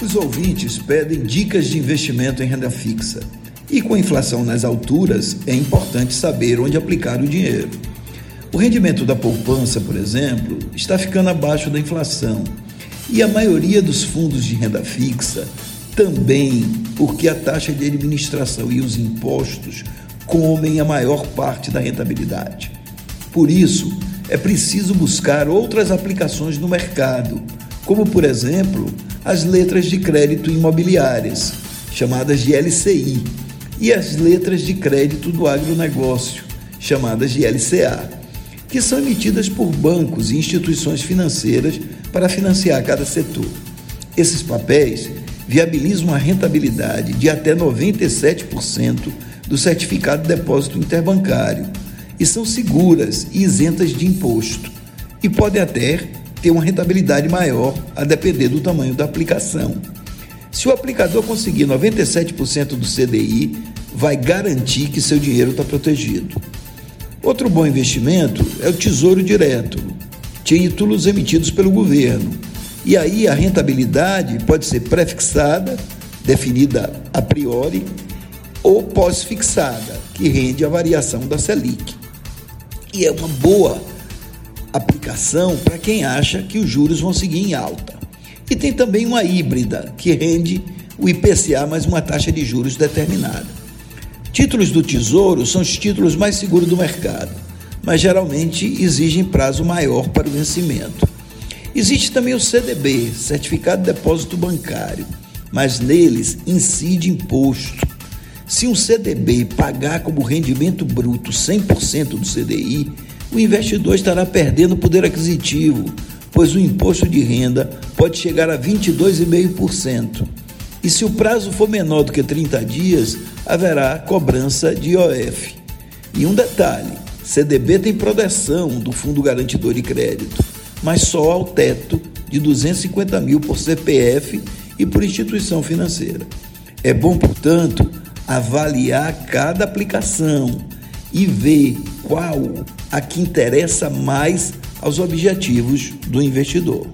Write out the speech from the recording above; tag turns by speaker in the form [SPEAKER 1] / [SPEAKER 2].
[SPEAKER 1] Os ouvintes pedem dicas de investimento em renda fixa. E com a inflação nas alturas, é importante saber onde aplicar o dinheiro. O rendimento da poupança, por exemplo, está ficando abaixo da inflação. E a maioria dos fundos de renda fixa também, porque a taxa de administração e os impostos comem a maior parte da rentabilidade. Por isso, é preciso buscar outras aplicações no mercado, como, por exemplo, as letras de crédito imobiliárias, chamadas de LCI, e as letras de crédito do agronegócio, chamadas de LCA, que são emitidas por bancos e instituições financeiras para financiar cada setor. Esses papéis viabilizam a rentabilidade de até 97% do certificado de depósito interbancário e são seguras e isentas de imposto e podem até ter uma rentabilidade maior a depender do tamanho da aplicação. Se o aplicador conseguir 97% do CDI, vai garantir que seu dinheiro está protegido. Outro bom investimento é o Tesouro Direto, títulos emitidos pelo governo. E aí a rentabilidade pode ser prefixada, definida a priori, ou pós-fixada, que rende a variação da Selic. E é uma boa aplicação para quem acha que os juros vão seguir em alta. E tem também uma híbrida, que rende o IPCA mais uma taxa de juros determinada. Títulos do Tesouro são os títulos mais seguros do mercado, mas geralmente exigem prazo maior para o vencimento. Existe também o CDB, Certificado de Depósito Bancário, mas neles incide imposto. Se um CDB pagar como rendimento bruto 100% do CDI, o investidor estará perdendo poder aquisitivo, pois o imposto de renda pode chegar a 22,5%. E se o prazo for menor do que 30 dias, haverá cobrança de IOF. E um detalhe: CDB tem proteção do Fundo Garantidor de Crédito, mas só ao teto de 250 mil por CPF e por instituição financeira. É bom, portanto, avaliar cada aplicação e ver qual a que interessa mais aos objetivos do investidor.